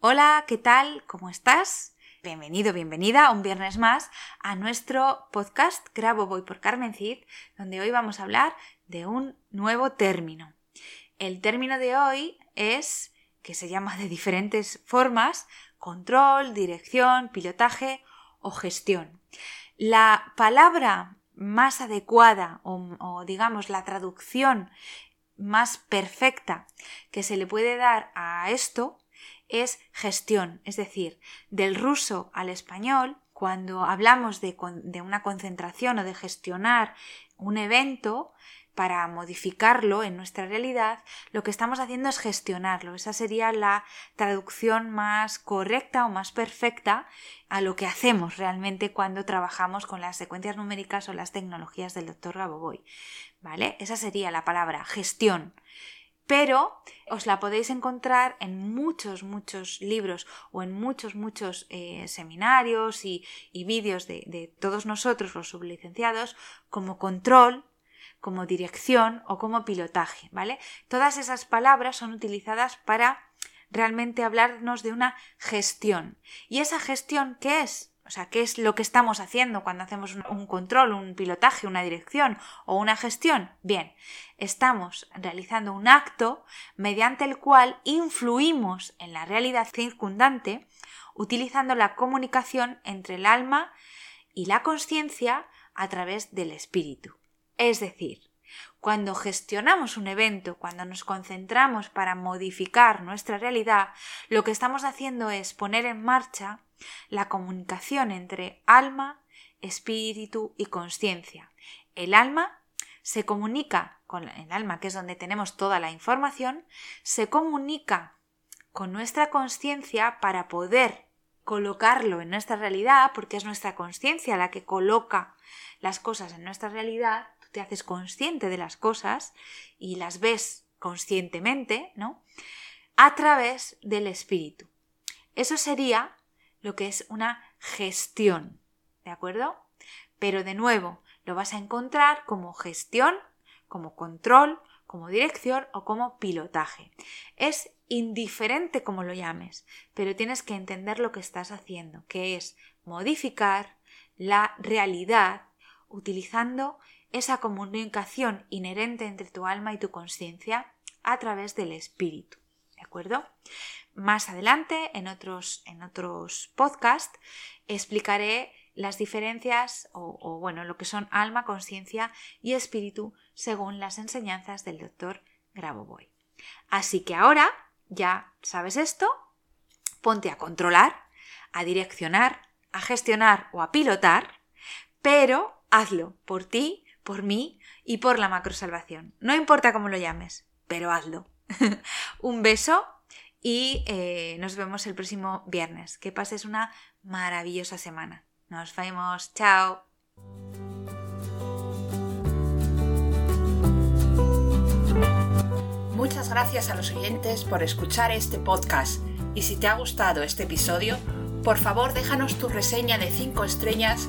Hola, ¿qué tal? ¿Cómo estás? Bienvenido, bienvenida un viernes más a nuestro podcast Grabo Voy por Carmen Cid, donde hoy vamos a hablar de un nuevo término. El término de hoy es, que se llama de diferentes formas, control, dirección, pilotaje o gestión. La palabra más adecuada o, o digamos la traducción más perfecta que se le puede dar a esto es gestión, es decir, del ruso al español, cuando hablamos de, una concentración o de gestionar un evento, para modificarlo en nuestra realidad, lo que estamos haciendo es gestionarlo. Esa sería la traducción más correcta o más perfecta a lo que hacemos realmente cuando trabajamos con las secuencias numéricas o las tecnologías del doctor Gaboboy. ¿Vale? Esa sería la palabra gestión pero os la podéis encontrar en muchos, muchos libros o en muchos, muchos eh, seminarios y, vídeos de, de, todos nosotros, los sublicenciados, como control, como dirección o como pilotaje, ¿vale? Todas esas palabras son utilizadas para realmente hablarnos de una gestión. ¿Y esa gestión qué es? O sea, ¿qué es lo que estamos haciendo cuando hacemos un control, un pilotaje, una dirección o una gestión? Bien, estamos realizando un acto mediante el cual influimos en la realidad circundante utilizando la comunicación entre el alma y la conciencia a través del espíritu. Es decir, cuando gestionamos un evento, cuando nos concentramos para modificar nuestra realidad, lo que estamos haciendo es poner en marcha la comunicación entre alma, espíritu y conciencia. El alma se comunica con el alma, que es donde tenemos toda la información, se comunica con nuestra conciencia para poder colocarlo en nuestra realidad, porque es nuestra conciencia la que coloca las cosas en nuestra realidad, te haces consciente de las cosas y las ves conscientemente, ¿no? A través del espíritu. Eso sería lo que es una gestión, ¿de acuerdo? Pero de nuevo, lo vas a encontrar como gestión, como control, como dirección o como pilotaje. Es indiferente como lo llames, pero tienes que entender lo que estás haciendo, que es modificar la realidad utilizando esa comunicación inherente entre tu alma y tu conciencia a través del espíritu. ¿De acuerdo? Más adelante, en otros, en otros podcasts, explicaré las diferencias o, bueno, lo que son alma, conciencia y espíritu según las enseñanzas del doctor Grabovoi. Así que ahora ya sabes esto, ponte a controlar, a direccionar, a gestionar o a pilotar, pero hazlo por ti por mí y por la macrosalvación. No importa cómo lo llames, pero hazlo. Un beso y eh, nos vemos el próximo viernes. Que pases una maravillosa semana. Nos vemos. Chao. Muchas gracias a los oyentes por escuchar este podcast y si te ha gustado este episodio, por favor déjanos tu reseña de 5 estrellas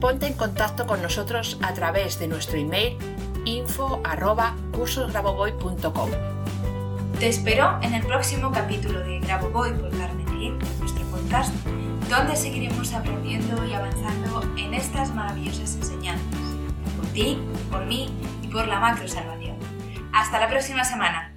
ponte en contacto con nosotros a través de nuestro email info Te espero en el próximo capítulo de Grabovoi por Carmen Cid, nuestro podcast, donde seguiremos aprendiendo y avanzando en estas maravillosas enseñanzas, por ti, por mí y por la macro salvación. Hasta la próxima semana.